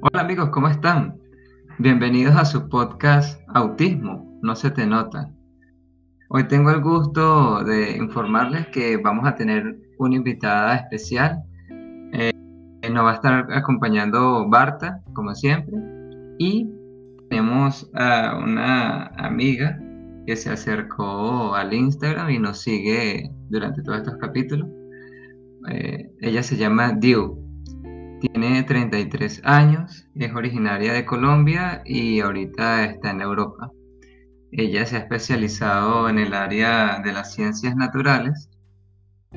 Hola amigos, ¿cómo están? Bienvenidos a su podcast Autismo, no se te nota. Hoy tengo el gusto de informarles que vamos a tener una invitada especial. Eh, nos va a estar acompañando Barta, como siempre, y tenemos a una amiga que se acercó al Instagram y nos sigue durante todos estos capítulos. Eh, ella se llama Diu tiene 33 años, es originaria de Colombia y ahorita está en Europa. Ella se ha especializado en el área de las ciencias naturales.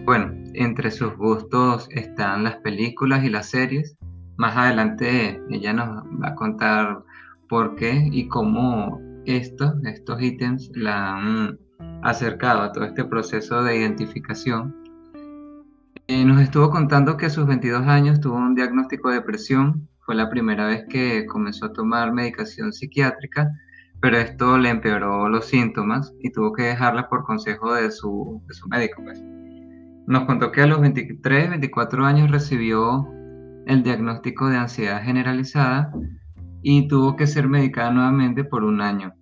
Bueno, entre sus gustos están las películas y las series. Más adelante ella nos va a contar por qué y cómo estos, estos ítems la han acercado a todo este proceso de identificación eh, nos estuvo contando que a sus 22 años tuvo un diagnóstico de depresión. Fue la primera vez que comenzó a tomar medicación psiquiátrica, pero esto le empeoró los síntomas y tuvo que dejarla por consejo de su, de su médico. Pues. Nos contó que a los 23, 24 años recibió el diagnóstico de ansiedad generalizada y tuvo que ser medicada nuevamente por un año.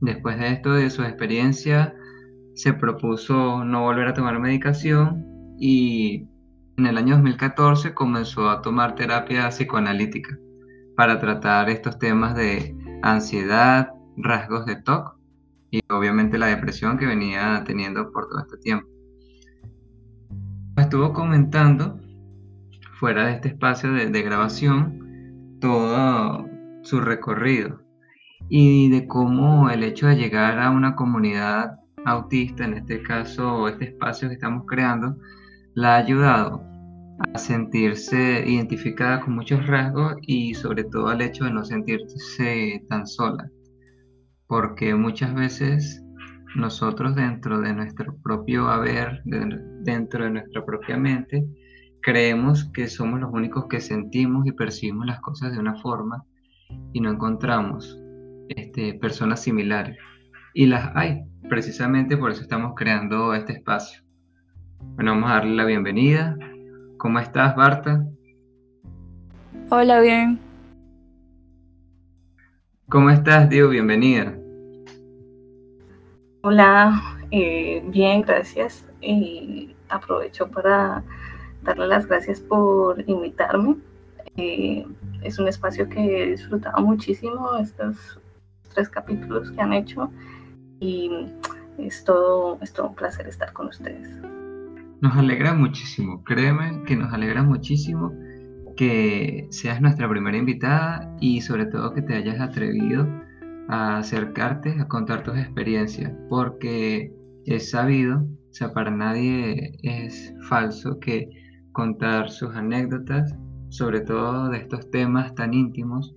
Después de esto, de su experiencia, se propuso no volver a tomar medicación y en el año 2014 comenzó a tomar terapia psicoanalítica para tratar estos temas de ansiedad, rasgos de TOC y obviamente la depresión que venía teniendo por todo este tiempo. Estuvo comentando fuera de este espacio de, de grabación todo su recorrido y de cómo el hecho de llegar a una comunidad autista, en este caso este espacio que estamos creando, la ha ayudado a sentirse identificada con muchos rasgos y sobre todo al hecho de no sentirse tan sola. Porque muchas veces nosotros dentro de nuestro propio haber, dentro de nuestra propia mente, creemos que somos los únicos que sentimos y percibimos las cosas de una forma y no encontramos este, personas similares. Y las hay, precisamente por eso estamos creando este espacio. Bueno, vamos a darle la bienvenida. ¿Cómo estás, Barta? Hola, bien. ¿Cómo estás, Diego? Bienvenida. Hola, eh, bien, gracias. Y aprovecho para darle las gracias por invitarme. Eh, es un espacio que he disfrutado muchísimo, estos tres capítulos que han hecho, y es todo, es todo un placer estar con ustedes. Nos alegra muchísimo, créeme que nos alegra muchísimo que seas nuestra primera invitada y sobre todo que te hayas atrevido a acercarte a contar tus experiencias, porque es sabido, o sea, para nadie es falso que contar sus anécdotas, sobre todo de estos temas tan íntimos,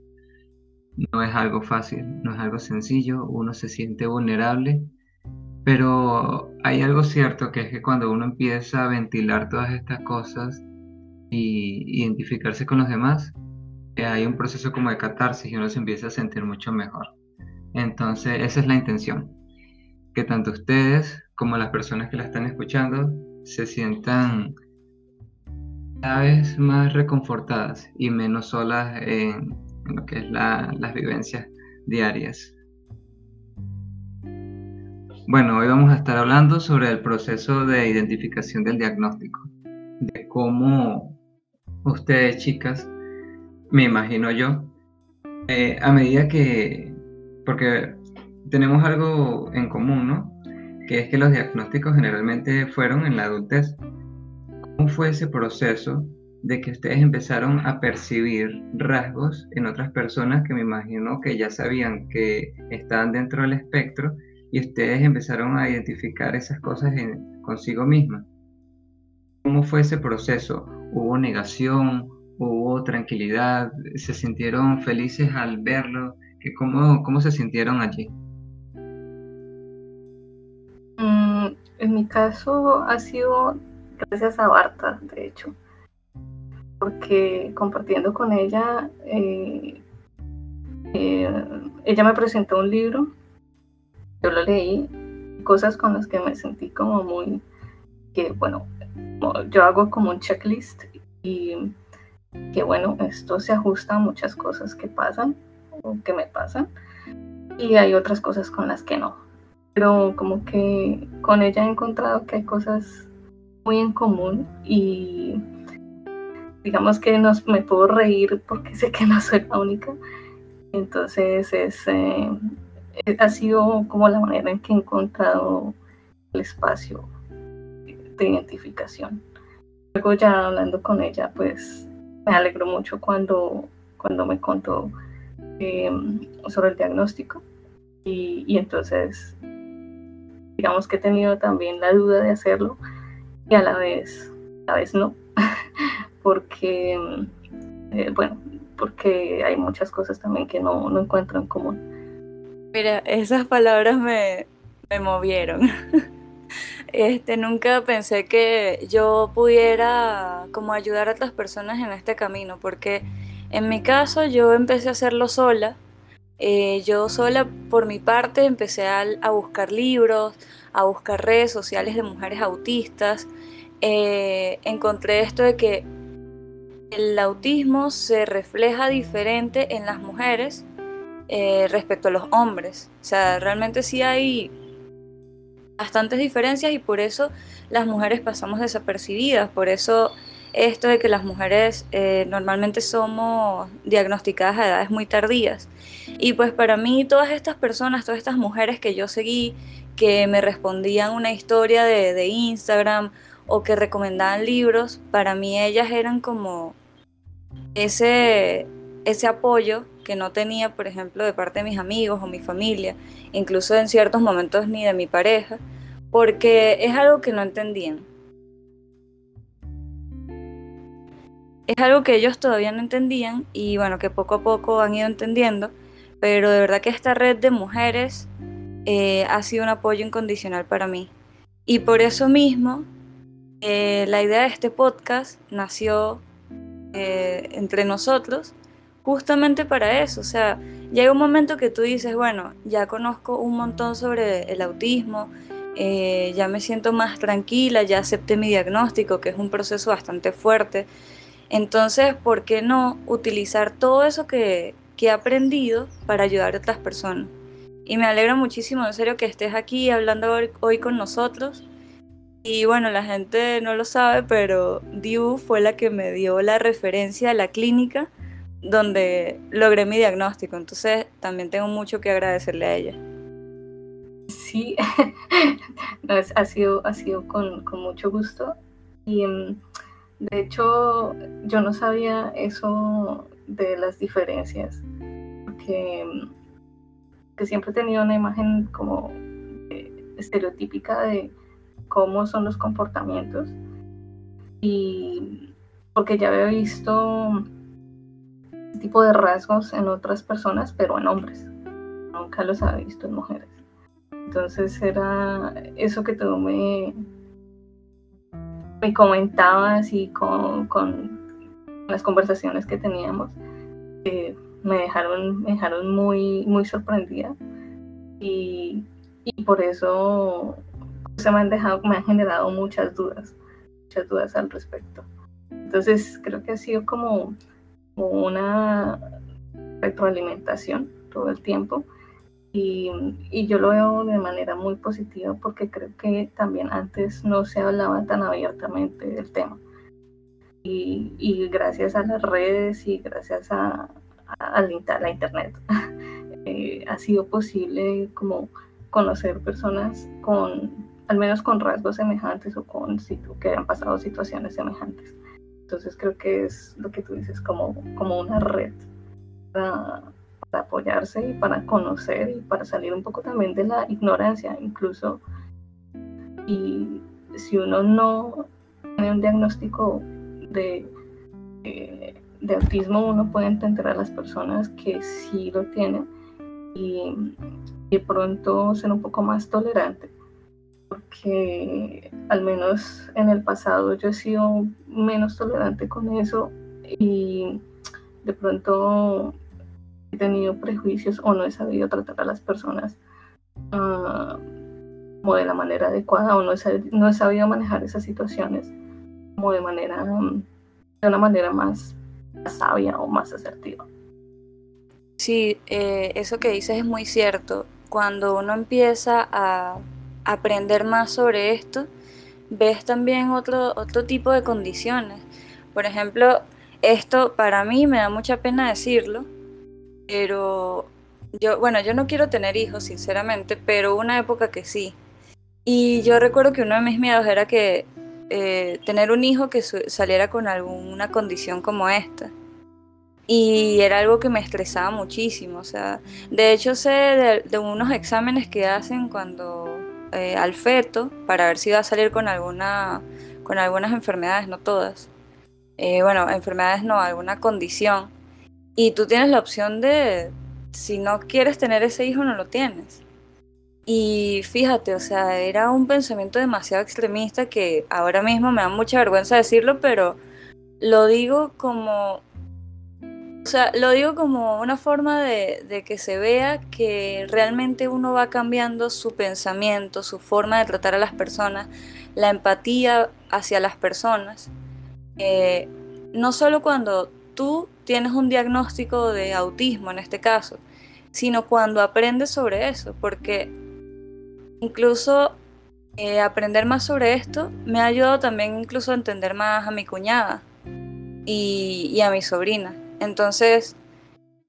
no es algo fácil, no es algo sencillo, uno se siente vulnerable pero hay algo cierto que es que cuando uno empieza a ventilar todas estas cosas y identificarse con los demás, eh, hay un proceso como de catarsis y uno se empieza a sentir mucho mejor. Entonces, esa es la intención. Que tanto ustedes como las personas que la están escuchando se sientan cada vez más reconfortadas y menos solas en, lo que es las vivencias diarias. Bueno, hoy vamos a estar hablando sobre el proceso de identificación del diagnóstico, de cómo ustedes chicas, me imagino yo, eh, a medida que, porque tenemos algo en común, ¿no? Que es que los diagnósticos generalmente fueron en la adultez. ¿Cómo fue ese proceso de que ustedes empezaron a percibir rasgos en otras personas que me imagino que ya sabían que estaban dentro del espectro y ustedes empezaron a identificar esas cosas en, consigo mismas. ¿Cómo fue ese proceso? ¿Hubo negación? ¿Hubo tranquilidad? ¿Se sintieron felices al verlo? ¿Cómo, cómo se sintieron allí? Mm, en mi caso ha sido gracias a Barta, de hecho, porque compartiendo con ella, eh, eh, ella me presentó un libro yo lo leí, cosas con las que me sentí como muy, que bueno, yo hago como un checklist y que bueno, esto se ajusta a muchas cosas que pasan o que me pasan y hay otras cosas con las que no. Pero como que con ella he encontrado que hay cosas muy en común y digamos que nos, me puedo reír porque sé que no soy la única. Entonces es, eh, ha sido como la manera en que he encontrado el espacio de identificación. Luego ya hablando con ella, pues me alegro mucho cuando, cuando me contó em, sobre el diagnóstico y, y, entonces digamos que he tenido también la duda de hacerlo y a la vez, a la vez no, porque, eh, bueno, porque hay muchas cosas también que no, no encuentro en común. Mira, esas palabras me, me movieron. Este, nunca pensé que yo pudiera como ayudar a otras personas en este camino, porque en mi caso yo empecé a hacerlo sola. Eh, yo sola, por mi parte, empecé a, a, buscar libros, a buscar redes sociales de mujeres autistas. Eh, encontré esto de que el autismo se refleja diferente en las mujeres eh, respecto a los hombres. O sea, realmente sí hay bastantes diferencias y por eso las mujeres pasamos desapercibidas. Por eso esto de que las mujeres eh, normalmente somos diagnosticadas a edades muy tardías. Y pues para mí todas estas personas, todas estas mujeres que yo seguí, que me respondían una historia de, de Instagram o que recomendaban libros, para mí ellas eran como ese, ese apoyo que no tenía, por ejemplo, de parte de mis amigos o mi familia, incluso en ciertos momentos ni de mi pareja, porque es algo que no entendían. Es algo que ellos todavía no entendían y bueno, que poco a poco han ido entendiendo, pero de verdad que esta red de mujeres eh, ha sido un apoyo incondicional para mí. Y por eso mismo, eh, la idea de este podcast nació eh, entre nosotros justamente para eso. O sea, llega un momento que tú dices, bueno, ya conozco un montón sobre el autismo, eh, ya me siento más tranquila, ya acepté mi diagnóstico, que es un proceso bastante fuerte. Entonces, ¿por qué no utilizar todo eso que, que he aprendido para ayudar a otras personas? Y me alegra muchísimo, en serio, que estés aquí hablando hoy con nosotros. Y bueno, la gente no lo sabe, pero Diu fue la que me dio la referencia a la clínica donde logré mi diagnóstico. Entonces también tengo mucho que agradecerle a ella. Sí, ha sido, ha sido con, mucho gusto. Y em, de hecho, yo no sabía eso de las diferencias, porque que siempre he tenido una imagen como estereotípica de cómo son los comportamientos y porque ya había visto tipo de rasgos en otras personas, pero en hombres. Nunca los había visto en mujeres. Entonces era eso que tú me, me comentabas y con, con las conversaciones que teníamos, me, dejaron, me dejaron muy, muy sorprendida. Y, y por eso se me han dejado, me han generado muchas dudas, muchas dudas al respecto. Entonces creo que ha sido como, una retroalimentación todo el tiempo y, yo lo veo de manera muy positiva porque creo que también antes no se hablaba tan abiertamente del tema. Y, gracias a las redes y gracias a, a, la internet eh, ha sido posible como conocer personas con al menos con rasgos semejantes o con que hayan pasado situaciones semejantes. Entonces creo que es lo que tú dices, como, como una red para, apoyarse y para conocer y para salir un poco también de la ignorancia, incluso. Y si uno no tiene un diagnóstico de, de, de autismo, uno puede entender a las personas que sí lo tienen y de pronto ser un poco más tolerante porque al menos en el pasado yo he sido menos tolerante con eso y de pronto he tenido prejuicios o no he sabido tratar a las personas uh, como de la manera adecuada o no he, no he sabido manejar esas situaciones como de manera de una manera más más sabia o más asertiva. Sí, eh, eso que dices es muy cierto. Cuando uno empieza a aprender más sobre esto, ves también otro, otro tipo de condiciones. Por ejemplo, esto para mí me da mucha pena decirlo, pero yo, bueno, yo no quiero tener hijos, sinceramente, pero una época que sí. Y yo recuerdo que uno de mis miedos era que eh, tener un hijo que saliera con alguna condición como esta. Y era algo que me estresaba muchísimo. O sea, de hecho sé de, unos exámenes que hacen cuando eh, al feto para ver si va a salir con alguna con algunas enfermedades, no todas. Eh, bueno, enfermedades no, alguna condición. Y tú tienes la opción de, si no quieres tener ese hijo, no lo tienes. Y fíjate, o sea, era un pensamiento demasiado extremista que ahora mismo me da mucha vergüenza decirlo, pero lo digo como, o sea, lo digo como una forma de, que se vea que realmente uno va cambiando su pensamiento, su forma de tratar a las personas, la empatía hacia las personas. Eh, no solo cuando tú tienes un diagnóstico de autismo en este caso, sino cuando aprendes sobre eso, porque incluso eh, aprender más sobre esto me ha ayudado también incluso a entender más a mi cuñada y a mi sobrina. Entonces,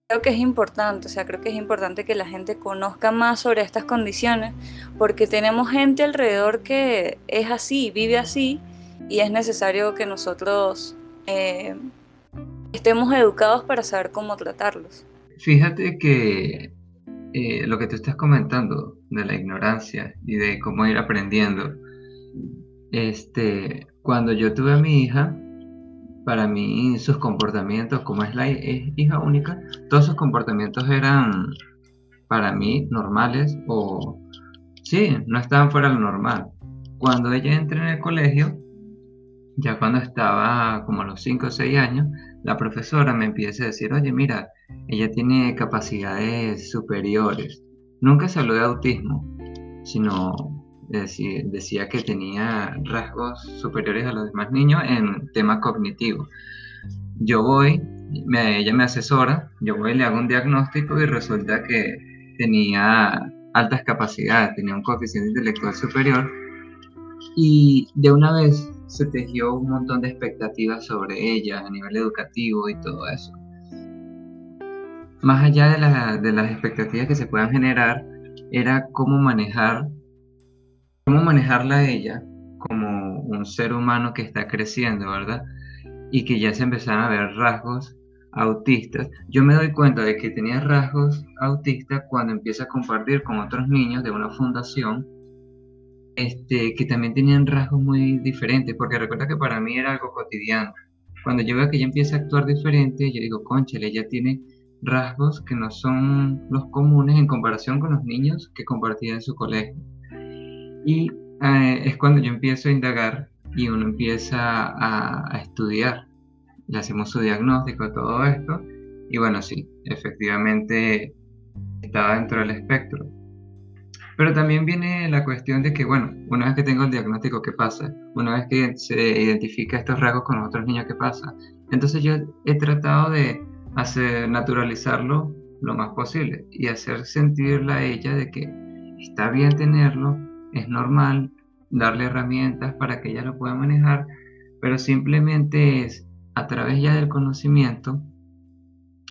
creo que es importante, o sea, creo que es importante que la gente conozca más sobre estas condiciones, porque tenemos gente alrededor que es así, vive así, y es necesario que nosotros eh, estemos educados para saber cómo tratarlos. Fíjate que eh, lo que tú estás comentando de la ignorancia y de cómo ir aprendiendo, este, cuando yo tuve a mi hija, para mí sus comportamientos, como es la hija única, todos sus comportamientos eran para mí normales o sí, no estaban fuera de lo normal. Cuando ella entra en el colegio, ya cuando estaba como a los 5 o 6 años, la profesora me empieza a decir, oye, mira, ella tiene capacidades superiores. Nunca se habló de autismo, sino decía, que tenía rasgos superiores a los demás niños en tema cognitivo. Yo voy, ella me asesora, yo voy, le hago un diagnóstico y resulta que tenía altas capacidades, tenía un coeficiente intelectual superior y de una vez se tejió un montón de expectativas sobre ella a nivel educativo y todo eso. Más allá de, las expectativas que se puedan generar, era cómo manejar, cómo manejarla ella como un ser humano que está creciendo, ¿verdad? Y que ya se empezaron a ver rasgos autistas. Yo me doy cuenta de que tenía rasgos autistas cuando empieza a compartir con otros niños de una fundación este, que también tenían rasgos muy diferentes, porque recuerda que para mí era algo cotidiano. Cuando yo veo que ella empieza a actuar diferente, yo digo, conchale, ella tiene rasgos que no son los comunes en comparación con los niños que compartía en su colegio. Y eh, es cuando yo empiezo a indagar y uno empieza a, a estudiar. Le hacemos su diagnóstico, todo esto. Y bueno, sí, efectivamente estaba dentro del espectro. Pero también viene la cuestión de que, bueno, una vez que tengo el diagnóstico, ¿qué pasa? Una vez que se identifica estos rasgos con los otros niños, ¿qué pasa? Entonces yo he tratado de hacer naturalizarlo lo más posible y hacer sentirla a ella de que está bien tenerlo, es normal, darle herramientas para que ella lo pueda manejar, pero simplemente es a través ya del conocimiento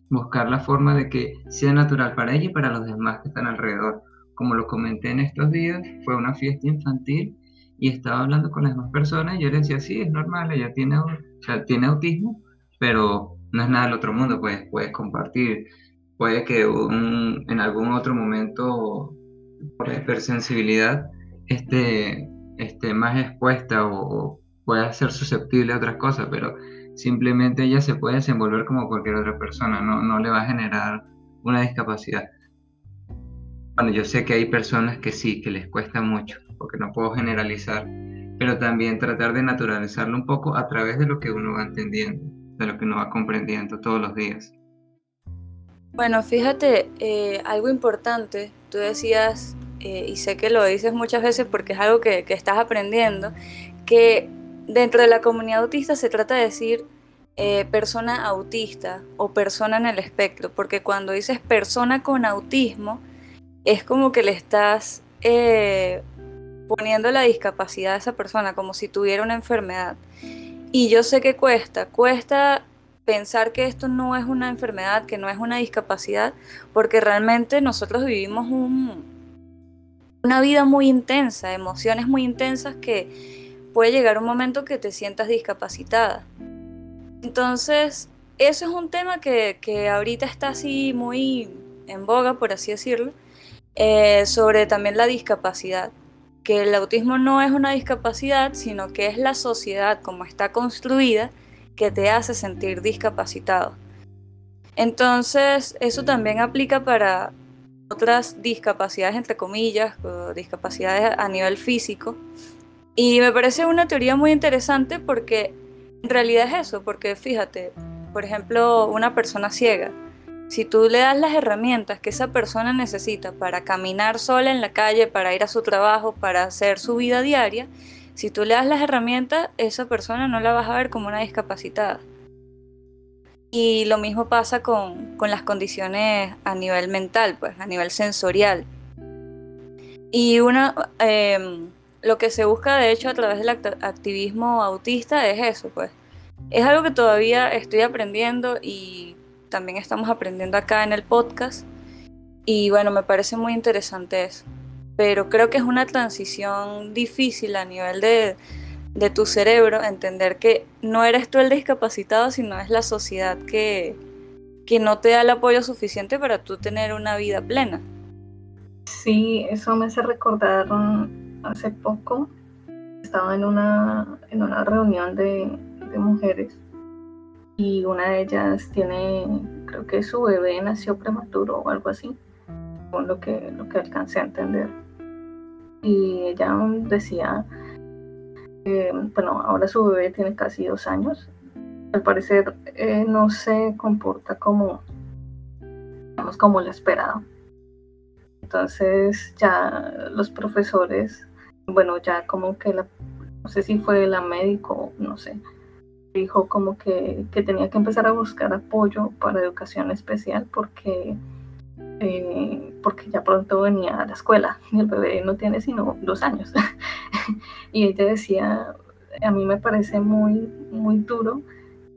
buscar la forma de que sea natural para ella y para los demás que están alrededor como lo comenté en estos días, fue una fiesta infantil y estaba hablando con las demás personas y yo le decía, sí, es normal, ella tiene, autismo, pero no es nada del otro mundo, pues puedes compartir. Puede que en algún otro momento, por hipersensibilidad, esté, esté más expuesta o, pueda ser susceptible a otras cosas, pero simplemente ella se puede desenvolver como cualquier otra persona, no, no le va a generar una discapacidad. Bueno, yo sé que hay personas que sí, que les cuesta mucho, porque no puedo generalizar, pero también tratar de naturalizarlo un poco a través de lo que uno va entendiendo, de lo que uno va comprendiendo todos los días. Bueno, fíjate, eh, algo importante, tú decías, eh, y sé que lo dices muchas veces porque es algo que, que estás aprendiendo, que dentro de la comunidad autista se trata de decir eh, persona autista o persona en el espectro, porque cuando dices persona con autismo, es como que le estás poniendo la discapacidad a esa persona como si tuviera una enfermedad. Y yo sé que cuesta, cuesta pensar que esto no es una enfermedad, que no es una discapacidad, porque realmente nosotros vivimos una vida muy intensa, emociones muy intensas que puede llegar un momento que te sientas discapacitada. Entonces, eso es un tema que, ahorita está así muy en boga, por así decirlo, eh, sobre también la discapacidad que el autismo no es una discapacidad, sino que es la sociedad como está construida que te hace sentir discapacitado. Entonces, eso también aplica para otras discapacidades, entre comillas, discapacidades a nivel físico. Y me parece una teoría muy interesante porque en realidad es eso, porque fíjate, por ejemplo, una persona ciega, si tú le das las herramientas que esa persona necesita para caminar sola en la calle, para ir a su trabajo, para hacer su vida diaria, si tú le das las herramientas, esa persona no la vas a ver como una discapacitada. Y lo mismo pasa con, las condiciones a nivel mental, pues, a nivel sensorial. Y una, em, lo que se busca, de hecho, a través del activismo autista es eso, pues. Es algo que todavía estoy aprendiendo y también estamos aprendiendo acá en el podcast. Y bueno, me parece muy interesante eso pero creo que es una transición difícil a nivel de, tu cerebro, entender que no eres tú el discapacitado, sino es la sociedad que, que no te da el apoyo suficiente para tú tener una vida plena. Sí, eso me hace recordar hace poco, estaba en una, en una reunión de, de mujeres y una de ellas tiene, creo que su bebé nació prematuro o algo así, con lo que, lo que alcancé a entender y ella decía, bueno, ahora su bebé tiene casi dos años, al parecer eh, no se comporta como, digamos, como lo esperado. Entonces ya los profesores, bueno, ya como que la, no sé si fue la médico, no sé, dijo como que, que tenía que empezar a buscar apoyo para educación especial porque eh, porque ya pronto venía a la escuela y el bebé no tiene sino dos años. y ella decía, a mí me parece muy, muy duro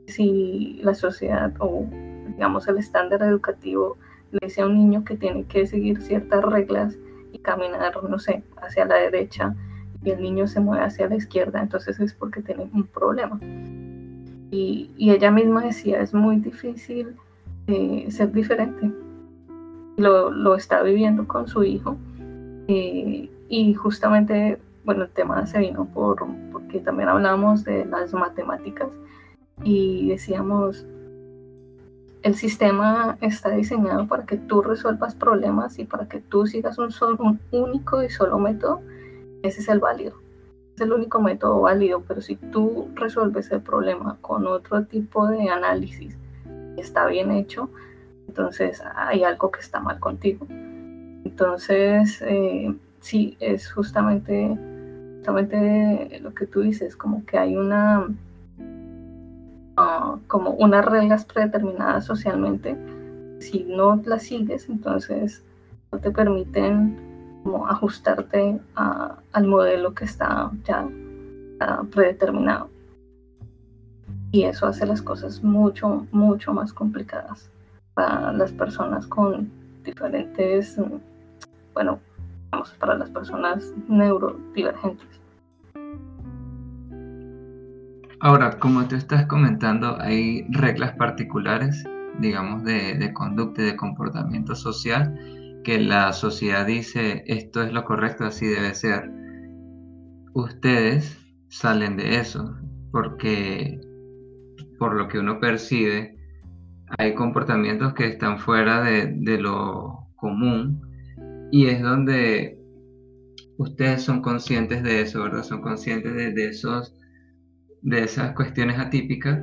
si la sociedad o digamos el estándar educativo le dice a un niño que tiene que seguir ciertas reglas y caminar, no sé, hacia la derecha y el niño se mueve hacia la izquierda, entonces es porque tiene un problema. Y, ella misma decía, es muy difícil eh, ser diferente, lo, está viviendo con su hijo. Eh, y justamente, bueno, el tema se vino por, porque también hablamos de las matemáticas y decíamos, el sistema está diseñado para que tú resuelvas problemas y para que tú sigas un, solo, un único y solo método. Ese es el válido. Es el único método válido, pero si tú resuelves el problema con otro tipo de análisis, está bien hecho, entonces hay algo que está mal contigo. Entonces, eh, sí, es justamente, justamente lo que tú dices, como que hay una, ah, como unas reglas predeterminadas socialmente. Si no las sigues, entonces no te permiten como ajustarte al modelo que está ya predeterminado. Y eso hace las cosas mucho, mucho más complicadas para las personas con diferentes, bueno, vamos, para las personas neurodivergentes. Ahora, como tú estás comentando, hay reglas particulares, digamos, de, de conducta y de comportamiento social, que la sociedad dice esto es lo correcto, así debe ser. Ustedes salen de eso, porque por lo que uno percibe, hay comportamientos que están fuera de, lo común y es donde ustedes son conscientes de eso, ¿verdad? Son conscientes de, esos, de esas cuestiones atípicas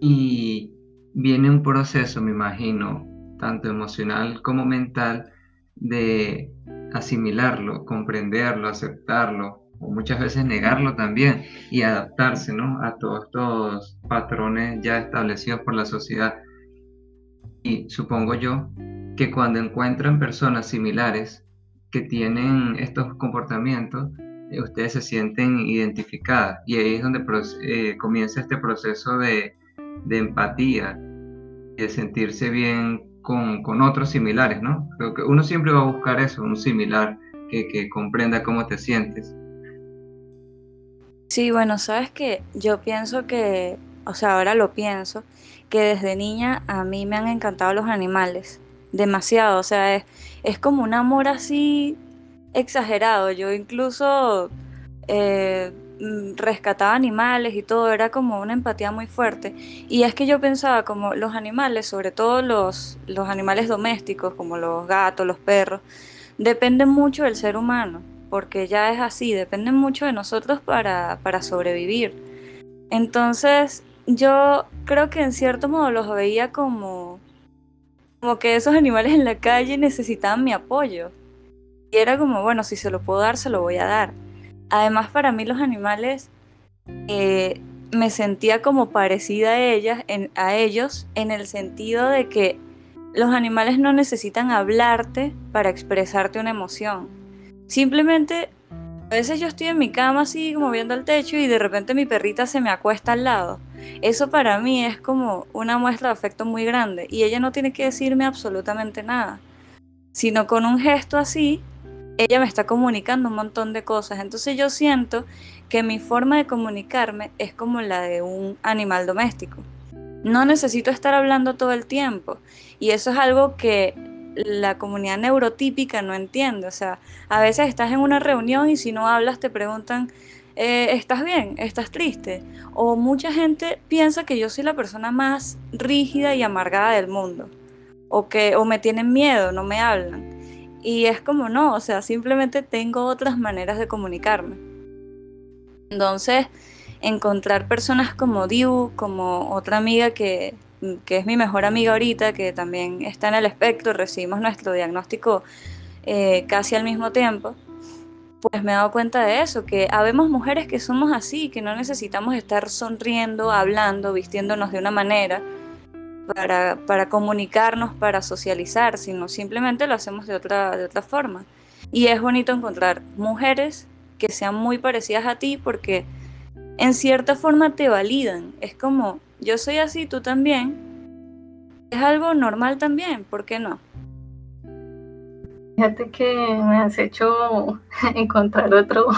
y viene un proceso, me imagino, tanto emocional como mental, de asimilarlo, comprenderlo, aceptarlo, o muchas veces negarlo también y adaptarse ¿no? a todos estos patrones ya establecidos por la sociedad. Y supongo yo que cuando encuentran personas similares que tienen estos comportamientos, eh, ustedes se sienten identificadas y ahí es donde eh, comienza este proceso de, de empatía de sentirse bien con, con, otros similares, ¿no? Creo que uno siempre va a buscar eso, un similar que comprenda cómo te sientes. Sí, bueno, sabes que yo pienso que, o sea, ahora lo pienso, que desde niña a mí me han encantado los animales, demasiado, o sea, es, es como un amor así exagerado, yo incluso eh, mm, rescataba animales y todo, era como una empatía muy fuerte. Y es que yo pensaba como los animales, sobre todo los, los animales domésticos, como los gatos, los perros, dependen mucho del ser humano porque ya es así, depende mucho de nosotros para, para sobrevivir. Entonces, yo creo que en cierto modo los veía como, como que esos animales en la calle necesitaban mi apoyo. Y era como, bueno, si se lo puedo dar, se lo voy a dar. Además, para mí los animales eh, me sentía como parecida a, ellas, a ellos en el sentido de que los animales no necesitan hablarte para expresarte una emoción Simplemente, a veces yo estoy en mi cama así como viendo el techo y de repente mi perrita se me acuesta al lado. Eso para mí es como una muestra de afecto muy grande y ella no tiene que decirme absolutamente nada, sino con un gesto así, ella me está comunicando un montón de cosas. Entonces yo siento que mi forma de comunicarme es como la de un animal doméstico. No necesito estar hablando todo el tiempo y eso es algo que la comunidad neurotípica no entiende. O sea, a veces estás en una reunión y si no hablas te preguntan, eh, ¿estás bien? ¿Estás triste? O mucha gente piensa que yo soy la persona más rígida y amargada del mundo. O que o me tienen miedo, no me hablan. Y es como no, o sea, simplemente tengo otras maneras de comunicarme. Entonces, encontrar personas como Diu, como otra amiga que, que es mi mejor amiga ahorita, que también está en el espectro, recibimos nuestro diagnóstico eh, casi al mismo tiempo, pues me he dado cuenta de eso, que habemos mujeres que somos así, que no necesitamos estar sonriendo, hablando, vistiéndonos de una manera para, para comunicarnos, para socializar, sino simplemente lo hacemos de otra, de otra forma. Y es bonito encontrar mujeres que sean muy parecidas a ti porque en cierta forma te validan. Es como, yo soy así, tú también, es algo normal también, ¿por qué no? Fíjate que me has hecho encontrar otro,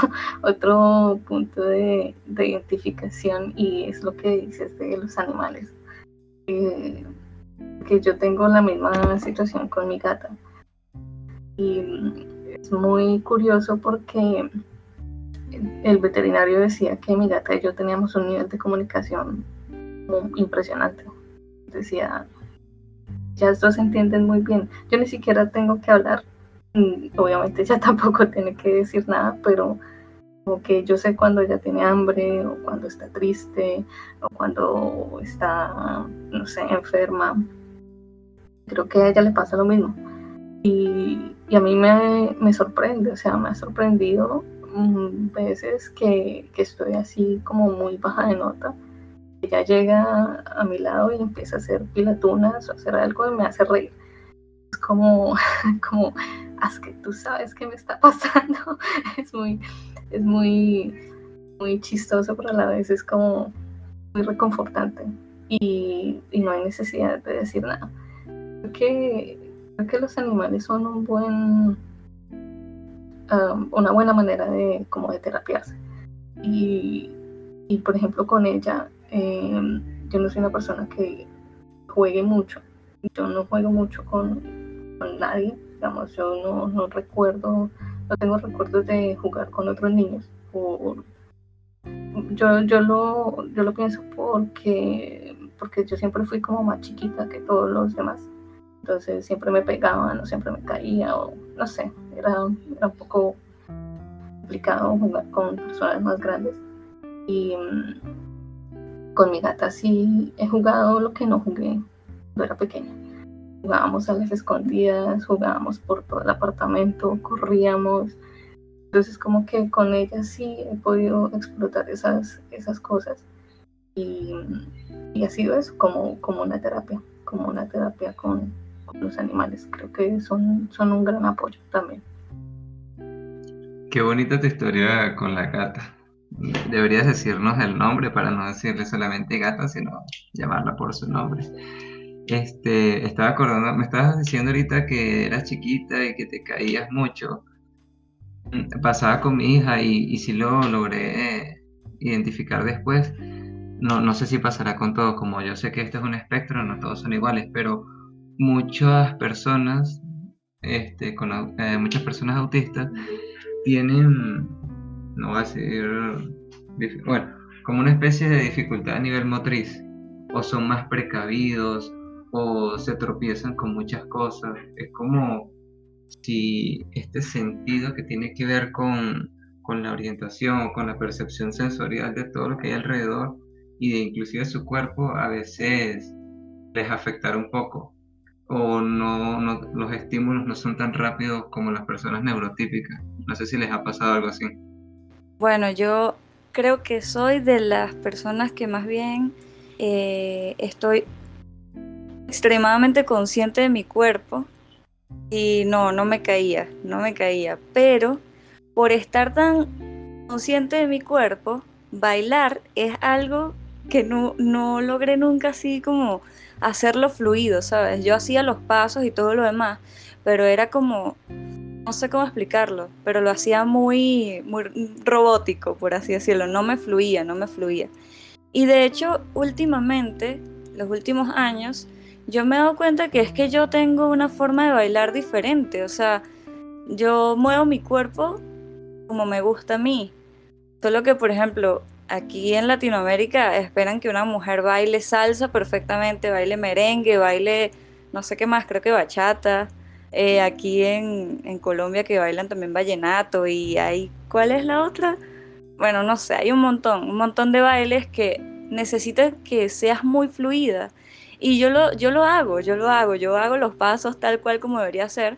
otro punto de, identificación y es lo que dices de los animales. Eh, que yo tengo la misma situación con mi gata. Y es muy curioso porque el veterinario decía que mi gata y yo teníamos un nivel de comunicación impresionante. Decía, ya estos entienden muy bien. Yo ni siquiera tengo que hablar, mm, obviamente ya tampoco tiene que decir nada, pero como que yo sé cuando ella tiene hambre o cuando está triste o cuando está, no sé, enferma. Creo que a ella le pasa lo mismo. Y, y a mí me, me, sorprende, o sea, me ha sorprendido mm, veces que, que estoy así como muy baja de nota ella llega a mi lado y empieza a hacer pilatunas o hacer algo y me hace reír. Es como, como, haz que tú sabes qué me está pasando. Es muy, es muy, muy chistoso, pero a la vez es como muy reconfortante y, y no hay necesidad de decir nada. Creo que, creo que los animales son un buen, um, una buena manera de, como de terapiarse. Y, y por ejemplo con ella Em, yo no soy una persona que juegue mucho. Yo no juego mucho con, nadie. Digamos, yo no, no, recuerdo, no tengo recuerdos de jugar con otros niños. yo, yo, lo, yo lo pienso porque, porque yo siempre fui como más chiquita que todos los demás. Entonces siempre me pegaban o siempre me caía o no sé, era, era un poco complicado jugar con personas más grandes. Y con mi gata sí he jugado lo que no jugué cuando era pequeña. Jugábamos a las escondidas, jugábamos por todo el apartamento, corríamos. Entonces como que con ella sí he podido explotar esas, esas cosas y, y ha sido eso, como, como una terapia, como una terapia con, con los animales. Creo que son, son un gran apoyo también. Qué bonita tu historia con la gata. Deberías decirnos el nombre para no decirle solamente gata, sino llamarla por su nombre. Este, estaba acordando, me estabas diciendo ahorita que eras chiquita y que te caías mucho. Mm, pasaba con mi hija y, sí lo logré identificar después. No, no sé si pasará con todos, como yo sé que este es un espectro, no todos son iguales, pero muchas personas, este, eh, muchas personas autistas tienen, no voy a decir, bueno, como una especie de dificultad a nivel motriz, o son más precavidos, o se tropiezan con muchas cosas. Es como si este sentido que tiene que ver con, con la orientación o con la percepción sensorial de todo lo que hay alrededor y de inclusive su cuerpo a veces les afectar un poco o no, no, los estímulos no son tan rápidos como las personas neurotípicas. No sé si les ha pasado algo así. Bueno, yo creo que soy de las personas que más bien eh, estoy extremadamente consciente de mi cuerpo y no, no me caía, no me caía. Pero por estar tan consciente de mi cuerpo, bailar es algo que no, no logré nunca así como hacerlo fluido, ¿sabes? Yo hacía los pasos y todo lo demás, pero era como, no sé cómo explicarlo, pero lo hacía muy, muy robótico, por así decirlo, no me fluía, no me fluía. Y de hecho, últimamente, los últimos años, yo me he dado cuenta que es que yo tengo una forma de bailar diferente, o sea, yo muevo mi cuerpo como me gusta a mí. Solo que, por ejemplo, aquí en Latinoamérica esperan que una mujer baile salsa perfectamente, baile merengue, baile no sé qué más, creo que bachata. Eh, aquí en, en, Colombia que bailan también vallenato y hay, ¿cuál es la otra? Bueno, no sé, hay un montón, un montón de bailes que necesitan que seas muy fluida. Y yo lo, yo lo hago, yo lo hago, yo hago los pasos tal cual como debería ser,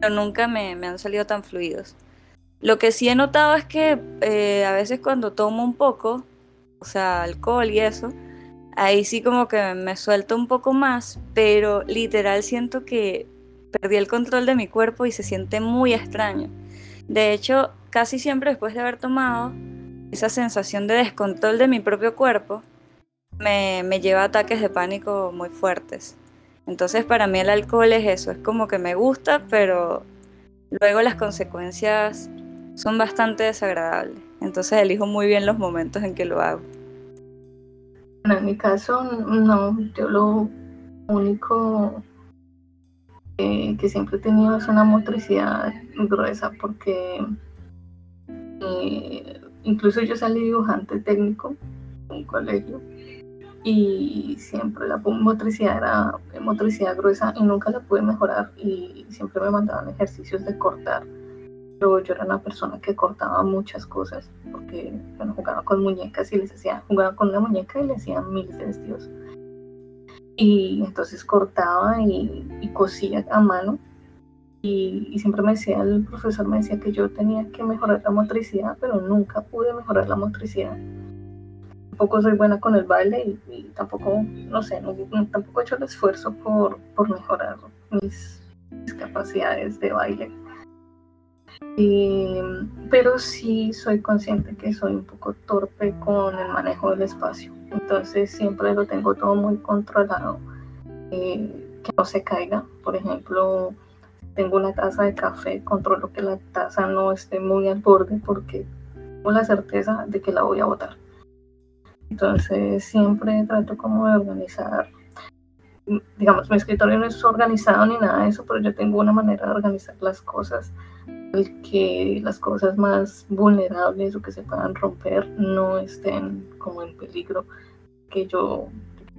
pero nunca me, me han salido tan fluidos. Lo que sí he notado es que eh, a veces cuando tomo un poco, o sea, alcohol y eso, ahí sí como que me suelto un poco más, pero literal siento que perdí el control de mi cuerpo y se siente muy extraño. De hecho, casi siempre después de haber tomado, esa sensación de descontrol de mi propio cuerpo me, me lleva a ataques de pánico muy fuertes. Entonces para mí el alcohol es eso, es como que me gusta, pero luego las consecuencias son bastante desagradables. Entonces elijo muy bien los momentos en que lo hago. Bueno, en mi caso, no, yo lo único que siempre he tenido es una motricidad gruesa porque eh, incluso yo salí dibujante técnico en un colegio y siempre la motricidad era motricidad gruesa y nunca la pude mejorar y siempre me mandaban ejercicios de cortar yo era una persona que cortaba muchas cosas, porque bueno, jugaba con muñecas y les hacía, jugaba con una muñeca y le hacían miles de vestidos. Y entonces cortaba y, cosía a mano. Y, siempre me decía, el profesor me decía que yo tenía que mejorar la motricidad, pero nunca pude mejorar la motricidad. Tampoco soy buena con el baile y, tampoco, no sé, tampoco he hecho el esfuerzo por, por mejorar mis, mis capacidades de baile pero sí soy consciente que soy un poco torpe con el manejo del espacio. Entonces siempre lo tengo todo muy controlado. Eh, que no se caiga. Por ejemplo, tengo una taza de café, controlo que la taza no esté muy al borde porque tengo la certeza de que la voy a botar. Entonces siempre trato como de organizar. Digamos, mi escritorio no es organizado ni nada de eso, pero yo tengo una manera de organizar las cosas que las cosas más vulnerables o que se puedan romper no estén como en peligro que yo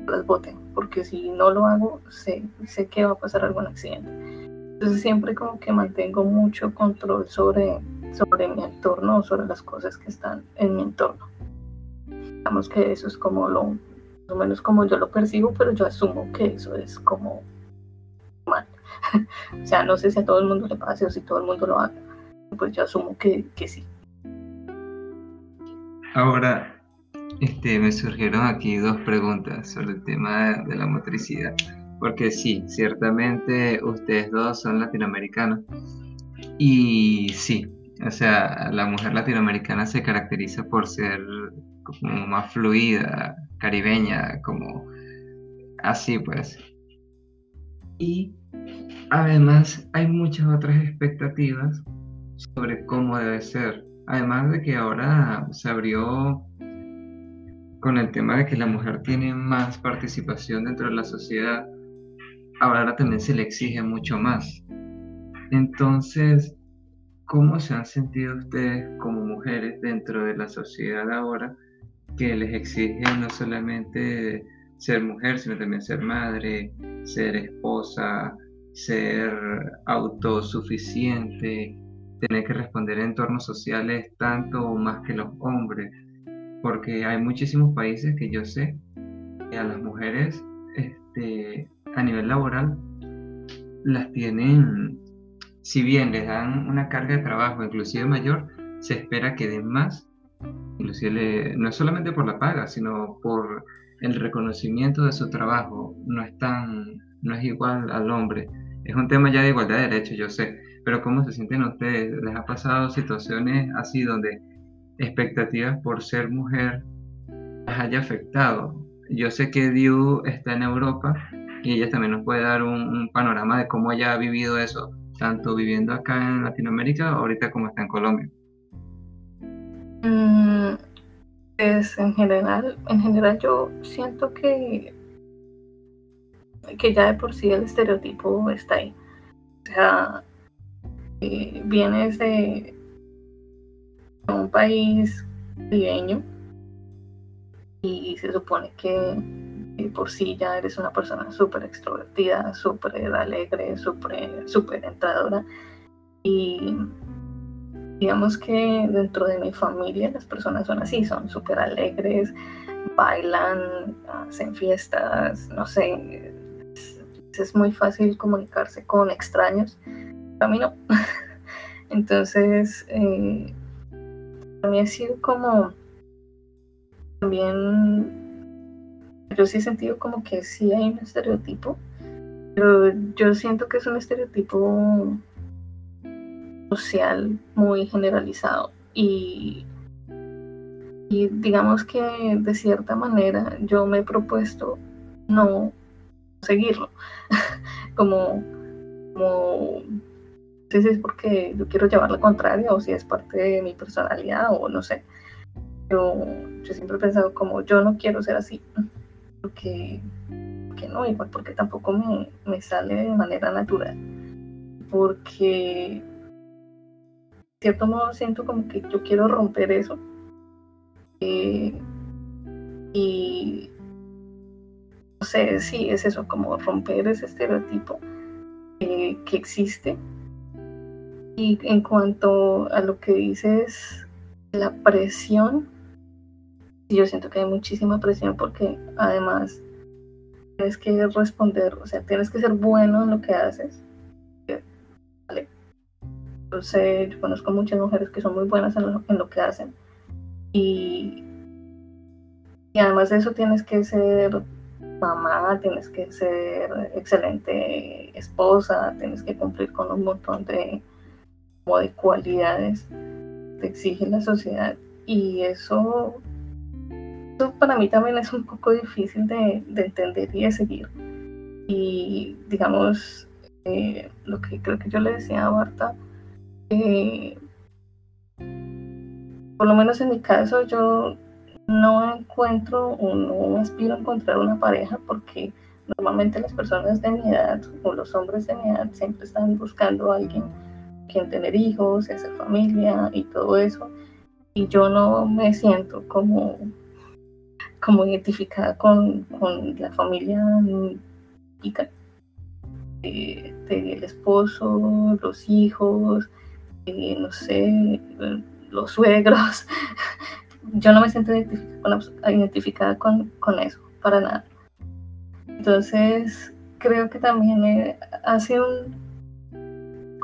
las bote, porque si no lo hago, sé, sé que va a pasar algún accidente. Entonces siempre como que mantengo mucho control sobre, sobre mi entorno o sobre las cosas que están en mi entorno. Digamos que eso es como lo, menos como yo lo percibo, pero yo asumo que eso es como mal. o sea, no sé si a todo el mundo le pase o si todo el mundo lo haga, pues yo asumo que, que sí. Ahora, este, me surgieron aquí dos preguntas sobre el tema de la motricidad, porque sí, ciertamente ustedes dos son latinoamericanos y sí, o sea, la mujer latinoamericana se caracteriza por ser como más fluida, caribeña, como así pues. Y además hay muchas otras expectativas sobre cómo debe ser. Además de que ahora se abrió con el tema de que la mujer tiene más participación dentro de la sociedad, ahora también se le exige mucho más. Entonces, ¿cómo se han sentido ustedes como mujeres dentro de la sociedad ahora que les exige no solamente ser mujer, sino también ser madre, ser esposa, ser autosuficiente, tener que responder en entornos sociales tanto o más que los hombres, porque hay muchísimos países que yo sé que a las mujeres este, a nivel laboral las tienen, si bien les dan una carga de trabajo inclusive mayor, se espera que den más, inclusive no es solamente por la paga, sino por el reconocimiento de su trabajo, no es tan, no es igual al hombre. Es un tema ya de igualdad de derechos, yo sé, pero ¿cómo se sienten ustedes? ¿Les ha pasado situaciones así donde expectativas por ser mujer les haya afectado? Yo sé que Diu está en Europa y ella también nos puede dar un, panorama de cómo ella ha vivido eso, tanto viviendo acá en Latinoamérica ahorita como está en Colombia. Mm, pues en general, en general yo siento que que ya de por sí el estereotipo está ahí. O sea, eh, vienes de un país caribeño y se supone que por sí ya eres una persona súper extrovertida, súper alegre, súper entradora. Y digamos que dentro de mi familia las personas son así, son súper alegres, bailan, hacen fiestas, no sé, es muy fácil comunicarse con extraños. A mí no. Entonces, eh, a mí ha sido como también yo sí he sentido como que sí hay un estereotipo, pero yo siento que es un estereotipo social muy generalizado y, y digamos que de cierta manera yo me he propuesto no seguirlo. como, como, sé es porque yo quiero llevar la contraria o si es parte de mi personalidad o no sé. Pero yo siempre he pensado como yo no quiero ser así. Porque, que no, igual porque tampoco me, me sale de manera natural. Porque de cierto modo siento como que yo quiero romper eso. Eh, y no sé, sí, es eso, como romper ese estereotipo que existe. Y en cuanto a lo que dices, la presión, yo siento que hay muchísima presión porque además tienes que responder, o sea, tienes que ser bueno en lo que haces. Vale. Entonces, yo conozco muchas mujeres que son muy buenas en lo, en lo que hacen. Y, y además de eso tienes que ser mamá, tienes que ser excelente esposa, tienes que cumplir con un montón de, de cualidades que exige la sociedad. Y eso, eso, para mí también es un poco difícil de, entender y de seguir. Y digamos, eh, lo que creo que yo le decía a Barta, eh, por lo menos en mi caso, yo no encuentro o no aspiro a encontrar una pareja porque normalmente las personas de mi edad o los hombres de mi edad siempre están buscando a alguien quien tener hijos hacer familia y todo eso. Y yo no me siento como, como identificada con, con la familia del esposo, los hijos, eh, no sé, los suegros. yo no me siento identificada con, con, eso, para nada. Entonces, creo que también hace un,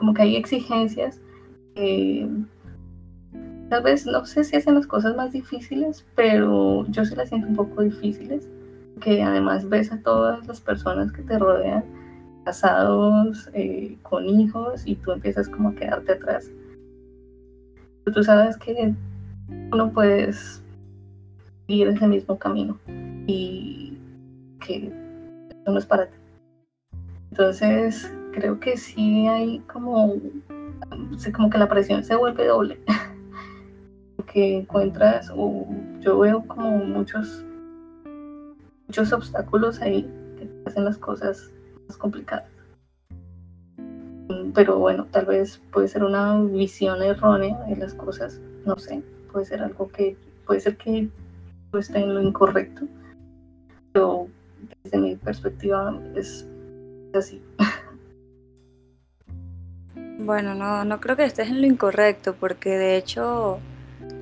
como que hay exigencias Eh, tal vez no sé si hacen las cosas más difíciles, pero yo sí las siento un poco difíciles, que además ves a todas las personas que te rodean casados, eh, con hijos, y tú empiezas como a quedarte atrás. Pero tú sabes que no puedes ir ese mismo camino y que eso no es para ti. Entonces, creo que sí hay como, como que la presión se vuelve doble. que encuentras, o yo veo como muchos, muchos obstáculos ahí que hacen las cosas más complicadas. Pero bueno, tal vez puede ser una visión errónea de las cosas, no sé, puede ser algo que, puede ser que yo esté en lo incorrecto, pero desde mi perspectiva es así. Bueno, no, no creo que estés en lo incorrecto, porque de hecho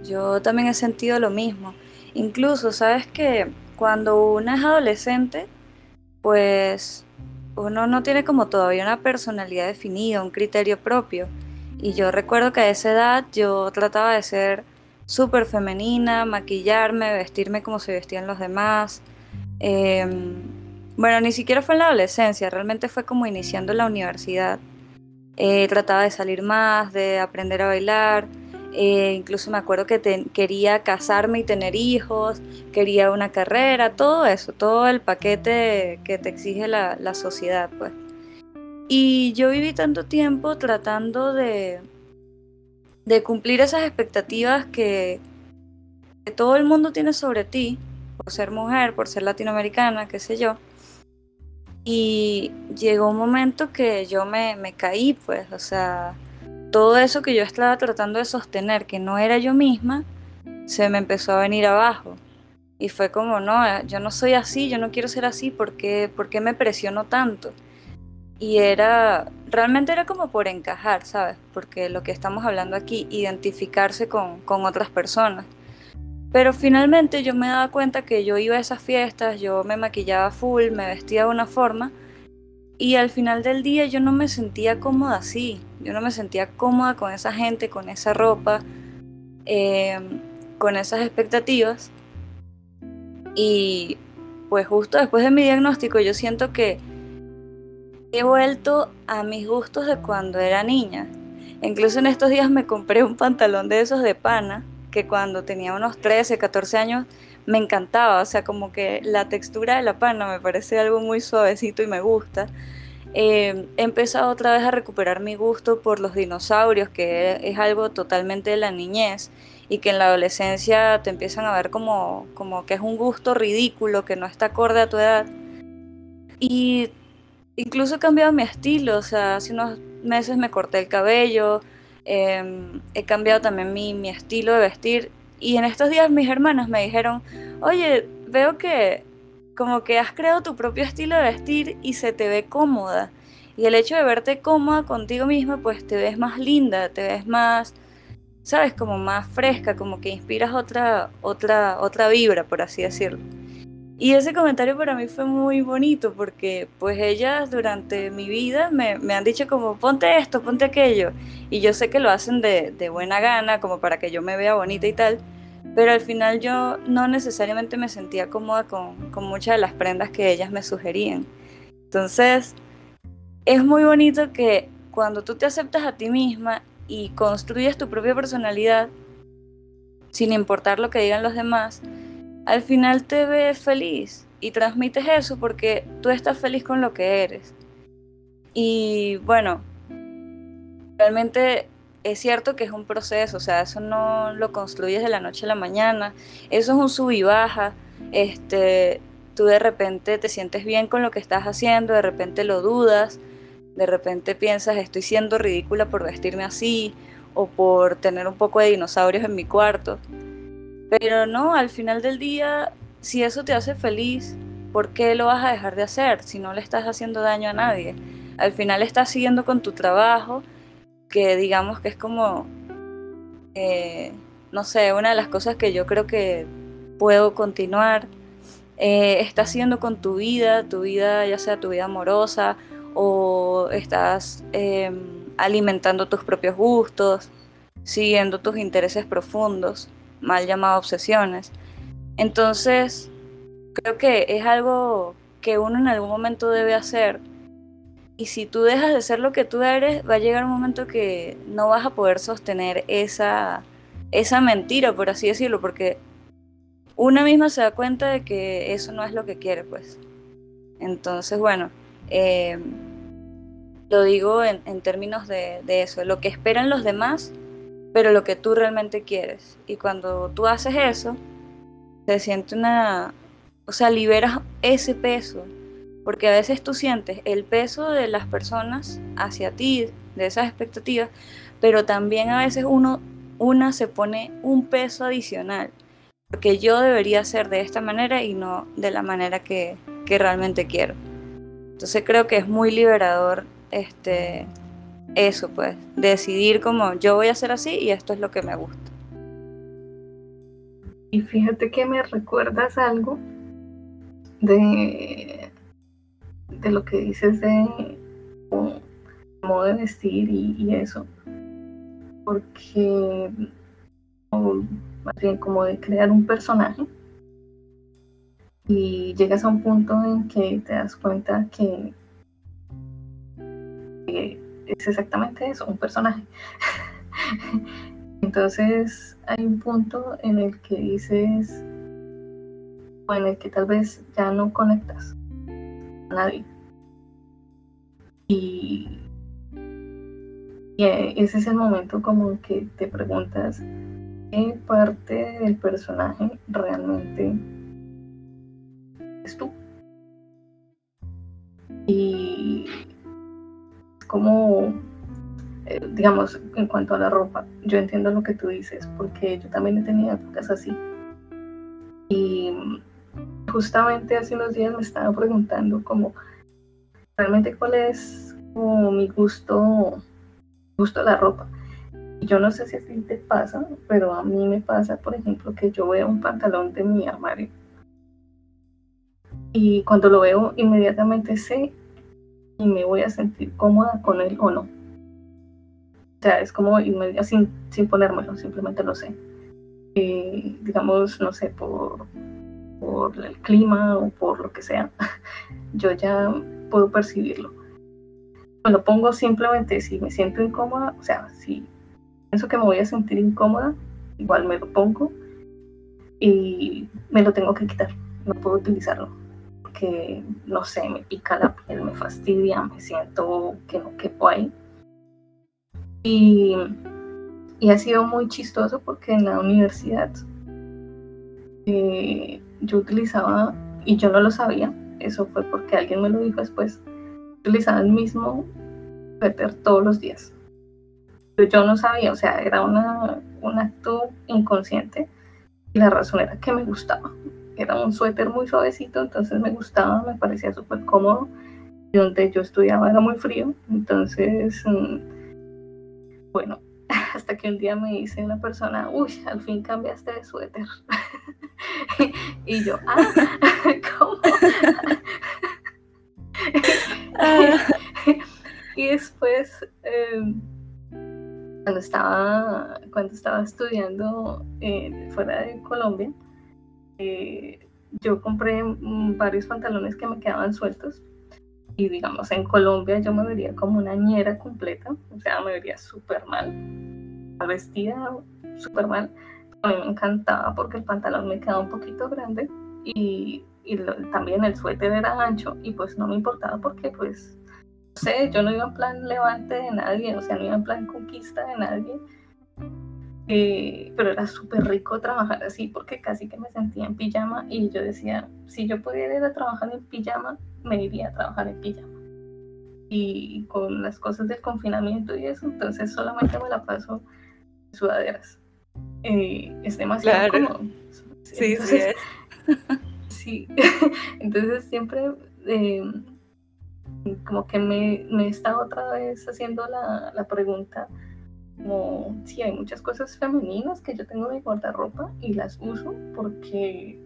yo también he sentido lo mismo. Incluso, sabes que cuando uno es adolescente, pues uno no tiene como todavía una personalidad definida, un criterio propio. Y yo recuerdo que a esa edad yo trataba de ser súper femenina, maquillarme, vestirme como se vestían los demás. Em, bueno, ni siquiera fue en la adolescencia, realmente fue como iniciando la universidad. Eh, trataba de salir más, de aprender a bailar. Eh, incluso me acuerdo que quería casarme y tener hijos, quería una carrera, todo eso, todo el paquete que te exige la, sociedad, pues. Y yo viví tanto tiempo tratando de, de cumplir esas expectativas que, que, todo el mundo tiene sobre ti, por ser mujer, por ser latinoamericana, qué sé yo, y llegó un momento que yo me, me caí, pues, o sea, todo eso que yo estaba tratando de sostener, que no era yo misma, se me empezó a venir abajo. Y fue como, no, yo no soy así, yo no quiero ser así, ¿por qué, ¿por qué me presiono tanto? Y era, realmente era como por encajar, ¿sabes? Porque lo que estamos hablando aquí, identificarse con, con otras personas. Pero finalmente yo me daba cuenta que yo iba a esas fiestas, yo me maquillaba full, me vestía de una forma y al final del día yo no me sentía cómoda así, yo no me sentía cómoda con esa gente, con esa ropa, em, con esas expectativas. Y pues justo después de mi diagnóstico yo siento que he vuelto a mis gustos de cuando era niña. Incluso en estos días me compré un pantalón de esos de pana que cuando tenía unos 13, 14 años me encantaba, o sea, como que la textura de la pana me parece algo muy suavecito y me gusta. Eh, he empezado otra vez a recuperar mi gusto por los dinosaurios, que es algo totalmente de la niñez y que en la adolescencia te empiezan a ver como, como que es un gusto ridículo, que no está acorde a tu edad. Y incluso he cambiado mi estilo, o sea, hace unos meses me corté el cabello, Em, he cambiado también mi, mi, estilo de vestir. Y en estos días mis hermanas me dijeron, oye, veo que como que has creado tu propio estilo de vestir y se te ve cómoda. Y el hecho de verte cómoda contigo misma, pues te ves más linda, te ves más, sabes, como más fresca, como que inspiras otra, otra, otra vibra, por así decirlo. Y ese comentario para mí fue muy bonito porque pues ellas durante mi vida me, han dicho como ponte esto, ponte aquello. Y yo sé que lo hacen de, buena gana, como para que yo me vea bonita y tal. Pero al final yo no necesariamente me sentía cómoda con, con muchas de las prendas que ellas me sugerían. Entonces, es muy bonito que cuando tú te aceptas a ti misma y construyes tu propia personalidad, sin importar lo que digan los demás, al final te ves feliz y transmites eso porque tú estás feliz con lo que eres. Y bueno, realmente es cierto que es un proceso, o sea, eso no lo construyes de la noche a la mañana, eso es un sub y baja, este, tú de repente te sientes bien con lo que estás haciendo, de repente lo dudas, de repente piensas estoy siendo ridícula por vestirme así o por tener un poco de dinosaurios en mi cuarto. Pero no, al final del día, si eso te hace feliz, ¿por qué lo vas a dejar de hacer si no le estás haciendo daño a nadie? Al final estás siguiendo con tu trabajo, que digamos que es como, eh, no sé, una de las cosas que yo creo que puedo continuar. Eh, estás siguiendo con tu vida, tu vida, ya sea tu vida amorosa, o estás em, alimentando tus propios gustos, siguiendo tus intereses profundos, mal llamados obsesiones. Entonces, creo que es algo que uno en algún momento debe hacer. Y si tú dejas de ser lo que tú eres, va a llegar un momento que no vas a poder sostener esa, esa mentira, por así decirlo, porque una misma se da cuenta de que eso no es lo que quiere, pues. Entonces, bueno, eh, lo digo en, términos de, eso, lo que esperan los demás, pero lo que tú realmente quieres. Y cuando tú haces eso, se siente una, o sea, liberas ese peso, porque a veces tú sientes el peso de las personas hacia ti, de esas expectativas, pero también a veces uno, una se pone un peso adicional, porque yo debería ser de esta manera y no de la manera que, que realmente quiero. Entonces creo que es muy liberador este, eso, pues, decidir como yo voy a ser así y esto es lo que me gusta. Y fíjate que me recuerdas algo de, de lo que dices de modo de vestir y, eso. Porque, más bien como de crear un personaje y llegas a un punto en que te das cuenta que, es exactamente eso, un personaje. Entonces hay un punto en el que dices, en el que tal vez ya no conectas a nadie. Y, ese es el momento como que te preguntas qué parte del personaje realmente es tú. Y como, eh, digamos, en cuanto a la ropa, yo entiendo lo que tú dices, porque yo también he tenido épocas así. Y justamente hace unos días me estaba preguntando como realmente cuál es mi gusto, gusto de la ropa. Y yo no sé si a ti te pasa, pero a mí me pasa, por ejemplo, que yo veo un pantalón de mi armario y cuando lo veo inmediatamente sé y me voy a sentir cómoda con él o no. O sea, es como sin, sin ponérmelo, simplemente lo sé. Eh, digamos, no sé, por por el clima o por lo que sea, yo ya puedo percibirlo. Me lo pongo simplemente si me siento incómoda, o sea, si pienso que me voy a sentir incómoda, igual me lo pongo y me lo tengo que quitar, no puedo utilizarlo. Porque, no sé, me pica la piel, me fastidia, me siento que no quepo ahí. Y, y ha sido muy chistoso porque en la universidad eh, yo utilizaba, y yo no lo sabía, eso fue porque alguien me lo dijo después, utilizaba el mismo suéter todos los días. Yo no sabía, o sea, era una, un acto inconsciente y la razón era que me gustaba. Era un suéter muy suavecito, entonces me gustaba, me parecía súper cómodo. Y donde yo estudiaba era muy frío, entonces, mm, bueno, hasta que un día me dice una persona, uy, al fin cambiaste de suéter. y yo, ah, ¿cómo? y después, em, cuando, estaba, cuando estaba estudiando eh, fuera de Colombia, eh, yo compré varios pantalones que me quedaban sueltos. Y digamos, en Colombia yo me vería como una ñera completa, o sea, me vería súper mal, vestida súper mal a mí me encantaba porque el pantalón me quedaba un poquito grande y, también el suéter era ancho y pues no me importaba porque pues, no sé, yo no iba en plan levante de nadie, o sea, no iba en plan conquista de nadie. Eh, pero era súper rico trabajar así porque casi que me sentía en pijama y yo decía, si yo pudiera ir a trabajar en pijama, me iría a trabajar en pijama. Y con las cosas del confinamiento y eso, entonces solamente me la paso en sudaderas. Eh, es demasiado cómodo. Sí, sí es. sí, entonces siempre eh, como que me, me he estado otra vez haciendo la, la pregunta como si hay muchas cosas femeninas que yo tengo de guardarropa y las uso porque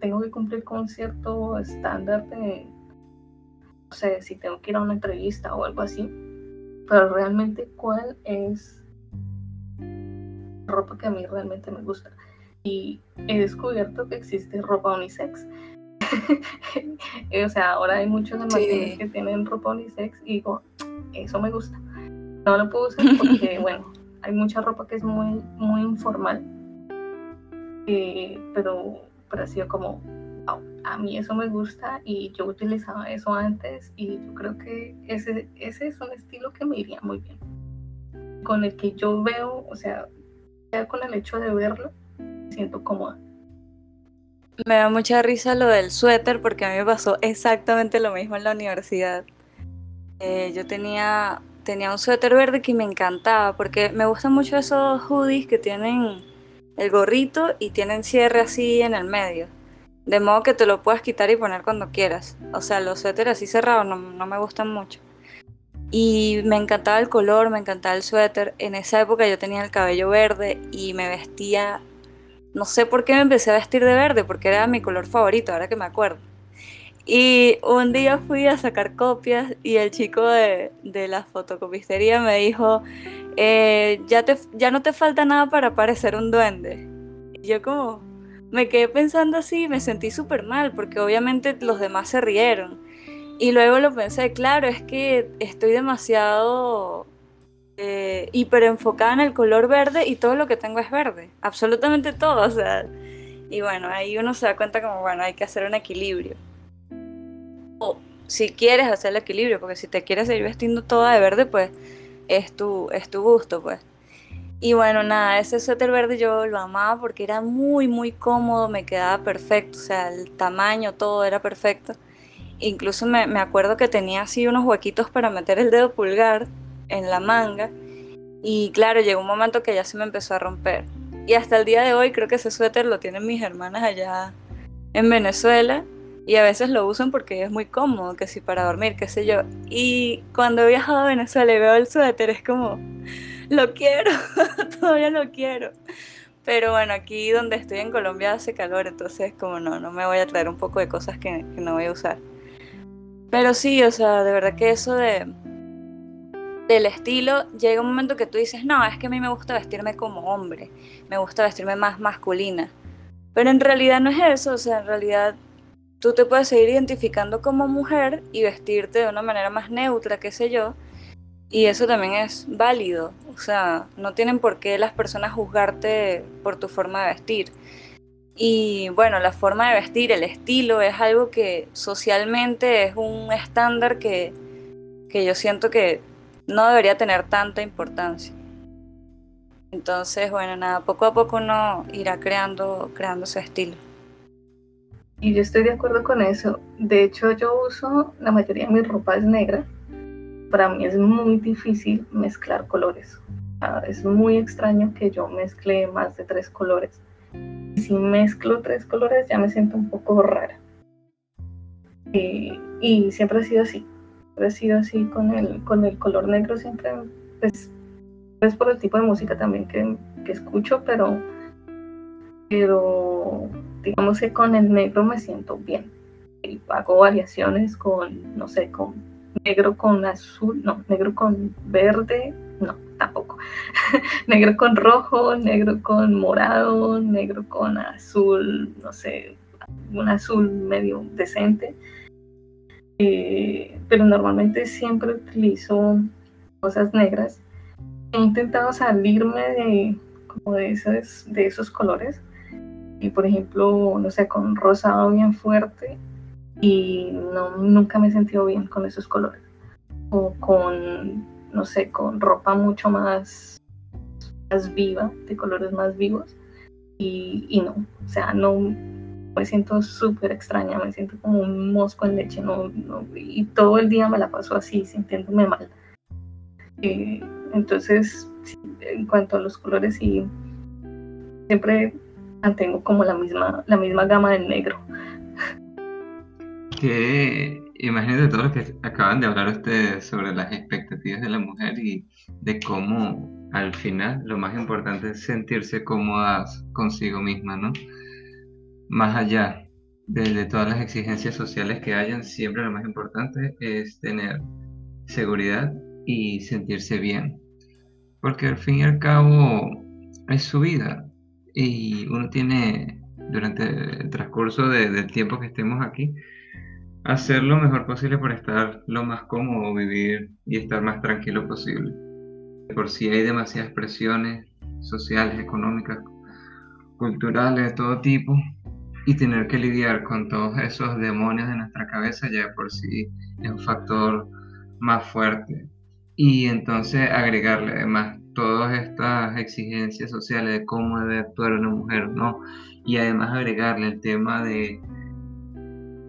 tengo que cumplir con cierto estándar de, no sé, si tengo que ir a una entrevista o algo así, pero realmente cuál es ropa que a mí realmente me gusta. Y he descubierto que existe ropa unisex. o sea, ahora hay muchos almacenes que tienen ropa unisex y digo, eso me gusta. No lo puedo usar porque, bueno, hay mucha ropa que es muy, muy informal. Eh, pero, pero ha sido como, a mí eso me gusta y yo utilizaba eso antes y yo creo que ese, ese es un estilo que me iría muy bien. Con el que yo veo, o sea, ya con el hecho de verlo, me siento cómoda. Me da mucha risa lo del suéter porque a mí me pasó exactamente lo mismo en la universidad. Eh, yo tenía, tenía un suéter verde que me encantaba porque me gustan mucho esos hoodies que tienen el gorrito y tienen cierre así en el medio. De modo que te lo puedas quitar y poner cuando quieras. O sea, los suéteres así cerrados no, no me gustan mucho. Y me encantaba el color, me encantaba el suéter. En esa época yo tenía el cabello verde y me vestía... No sé por qué me empecé a vestir de verde, porque era mi color favorito, ahora que me acuerdo. Y un día fui a sacar copias y el chico de, de la fotocopistería me dijo, eh, ya, te, ya no te falta nada para parecer un duende. Y yo como, me quedé pensando así y me sentí súper mal porque obviamente los demás se rieron. Y luego lo pensé, claro, es que estoy demasiado eh, hiper enfocada en el color verde y todo lo que tengo es verde, absolutamente todo, o sea. Y bueno, ahí uno se da cuenta como, bueno, hay que hacer un equilibrio. Si quieres hacer el equilibrio, porque si te quieres seguir vestiendo toda de verde, pues es tu, es tu gusto, pues. Y bueno, nada, ese suéter verde yo lo amaba porque era muy, muy cómodo, me quedaba perfecto, o sea, el tamaño, todo era perfecto. Incluso me, me acuerdo que tenía así unos huequitos para meter el dedo pulgar en la manga. Y claro, llegó un momento que ya se me empezó a romper. Y hasta el día de hoy creo que ese suéter lo tienen mis hermanas allá en Venezuela. Y a veces lo usan porque es muy cómodo, que si para dormir, qué sé yo. Y cuando he viajado a Venezuela y veo el suéter es como lo quiero, todavía lo quiero. Pero bueno, aquí donde estoy en Colombia hace calor, entonces como no, no me voy a traer un poco de cosas que, no voy a usar. Pero sí, o sea, de verdad que eso de del estilo, llega un momento que tú dices, no, es que a mí me gusta vestirme como hombre, me gusta vestirme más masculina. Pero en realidad no es eso, o sea, en realidad tú te puedes seguir identificando como mujer y vestirte de una manera más neutra, qué sé yo, y eso también es válido, o sea, no tienen por qué las personas juzgarte por tu forma de vestir. Y bueno, la forma de vestir, el estilo, es algo que socialmente es un estándar que, que yo siento que no debería tener tanta importancia. Entonces, bueno, nada, poco a poco uno irá creando, creando su estilo. Y yo estoy de acuerdo con eso. De hecho, yo uso, la mayoría de mi ropa es negra para mí es muy difícil mezclar colores. es muy extraño que yo mezcle más de tres colores. Si mezclo tres colores ya me siento un poco rara. Y, siempre ha sido así. Siempre ha sido así con el, con el color negro. Siempre, pues, es por el tipo de música también que, que escucho, pero, pero digamos que con el negro me siento bien. Y hago variaciones con, no sé, con negro con azul, no, negro con verde, no, tampoco. negro con rojo, negro con morado, negro con azul, no sé, un azul medio decente. Eh, pero normalmente siempre utilizo cosas negras. He intentado salirme de, como de, esos, de esos colores. Y por ejemplo, no sé, con rosado bien fuerte y no, nunca me he sentido bien con esos colores. O con, no sé, con ropa mucho más, más viva, de colores más vivos. Y, no, o sea, no me siento súper extraña, me siento como un mosco en leche, no, y todo el día me la paso así, sintiéndome mal. Eh, entonces, en cuanto a los colores, sí, siempre mantengo como la misma, la misma gama del negro que imagínate todo lo que acaban de hablar ustedes sobre las expectativas de la mujer y de cómo al final lo más importante es sentirse cómodas consigo misma, ¿no? Más allá de, todas las exigencias sociales que hayan, siempre lo más importante es tener seguridad y sentirse bien. Porque al fin y al cabo, es su vida y uno tiene durante el transcurso del tiempo que estemos aquí hacer lo mejor posible por estar lo más cómodo, vivir y estar más tranquilo posible. Por si hay demasiadas presiones sociales, económicas, culturales, de todo tipo, y tener que lidiar con todos esos demonios de nuestra cabeza ya por sí es un factor más fuerte. Y entonces agregarle además todas estas exigencias sociales de cómo debe actuar una mujer, ¿no? Y además agregarle el tema de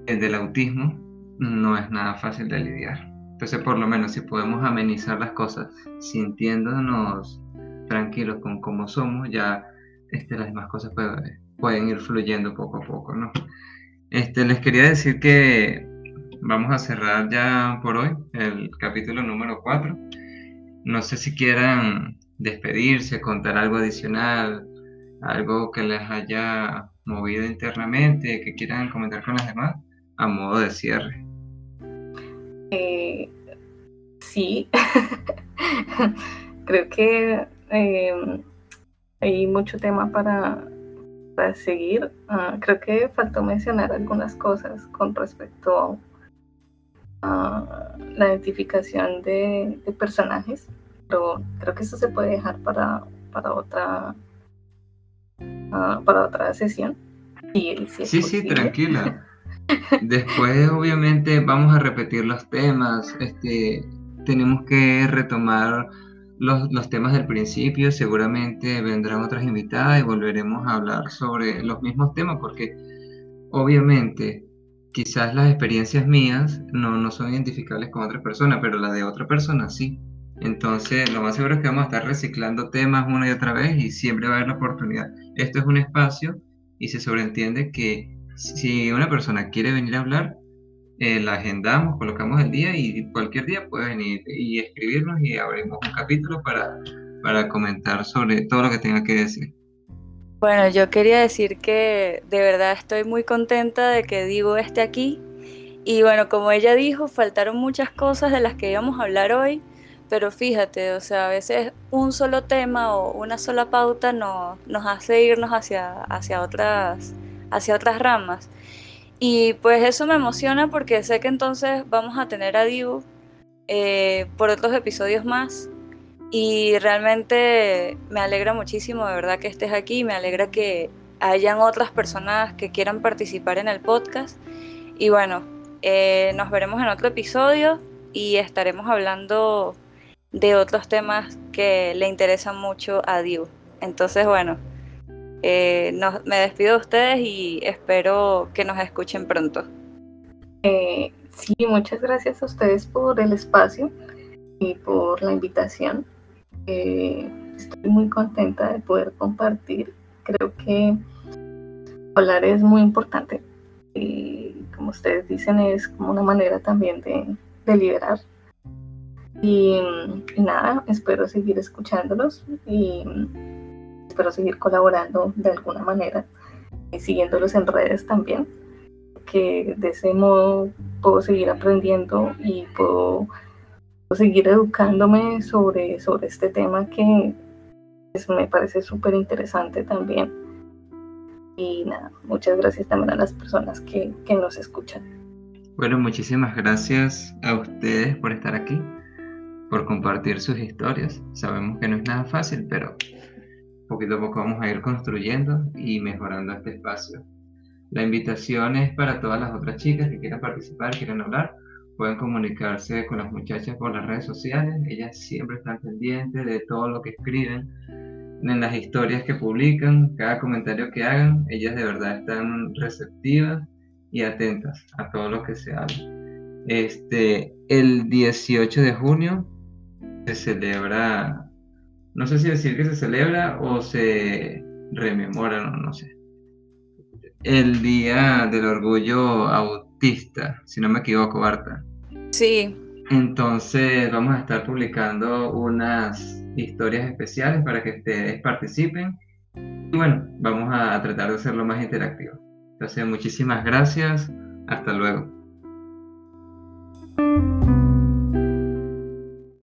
el del autismo no es nada fácil de lidiar. Entonces, por lo menos, si podemos amenizar las cosas sintiéndonos tranquilos con cómo somos, ya este, las demás cosas pueden, pueden ir fluyendo poco a poco, ¿no? Este, les quería decir que vamos a cerrar ya por hoy el capítulo número 4. No sé si quieran despedirse, contar algo adicional, algo que les haya movido internamente, que quieran comentar con las demás a modo de cierre. Eh, sí, creo que em, hay mucho tema para, para seguir. Ah, creo que faltó mencionar algunas cosas con respecto a la identificación de, personajes, pero creo que eso se puede dejar para, para otra ah, para otra sesión. sí, sí, tranquila. Después, obviamente, vamos a repetir los temas. Este, tenemos que retomar los, los, temas del principio. Seguramente vendrán otras invitadas y volveremos a hablar sobre los mismos temas, porque obviamente quizás las experiencias mías no, no son identificables con otras personas, pero las de otra persona sí. Entonces, lo más seguro es que vamos a estar reciclando temas una y otra vez y siempre va a haber la oportunidad. Esto es un espacio y se sobreentiende que si una persona quiere venir a hablar, eh, la agendamos, colocamos el día y cualquier día puede venir y escribirnos y abrimos un capítulo para, para comentar sobre todo lo que tenga que decir. Bueno, yo quería decir que de verdad estoy muy contenta de que Digo esté aquí. Y bueno, como ella dijo, faltaron muchas cosas de las que íbamos a hablar hoy, pero fíjate, o sea, a veces un solo tema o una sola pauta no, nos hace irnos hacia, hacia otras hacia otras ramas. Y pues eso me emociona porque sé que entonces vamos a tener a Dibu eh, por otros episodios más. Y realmente me alegra muchísimo, de verdad, que estés aquí. Me alegra que hayan otras personas que quieran participar en el podcast. Y bueno, eh, nos veremos en otro episodio y estaremos hablando de otros temas que le interesan mucho a Dibu. Entonces, bueno, eh, me despido de ustedes y espero que nos escuchen pronto. Eh, sí, muchas gracias a ustedes por el espacio y por la invitación. Eh, estoy muy contenta de poder compartir. Creo que hablar es muy importante. Y como ustedes dicen, es como una manera también de, liberar. Y, y, nada, espero seguir escuchándolos y espero seguir colaborando de alguna manera, y siguiéndolos en redes también, que de ese modo puedo seguir aprendiendo y puedo, seguir educándome sobre, sobre este tema que pues, me parece súper interesante también. Y nada, muchas gracias también a las personas que, que nos escuchan. Bueno, muchísimas gracias a ustedes por estar aquí, por compartir sus historias. Sabemos que no es nada fácil, pero poquito a poco vamos a ir construyendo y mejorando este espacio. La invitación es para todas las otras chicas que quieran participar, quieran hablar, pueden comunicarse con las muchachas por las redes sociales, ellas siempre están pendientes de todo lo que escriben, en las historias que publican, cada comentario que hagan, ellas de verdad están receptivas y atentas a todo lo que se habla. Este, el 18 de junio se celebra no sé si decir que se celebra o se rememora, no, sé. El Día del Orgullo Autista, si no me equivoco, Barta. Sí. Entonces vamos a estar publicando unas historias especiales para que ustedes participen. Y bueno, vamos a tratar de hacerlo más interactivo. Entonces, muchísimas gracias. Hasta luego.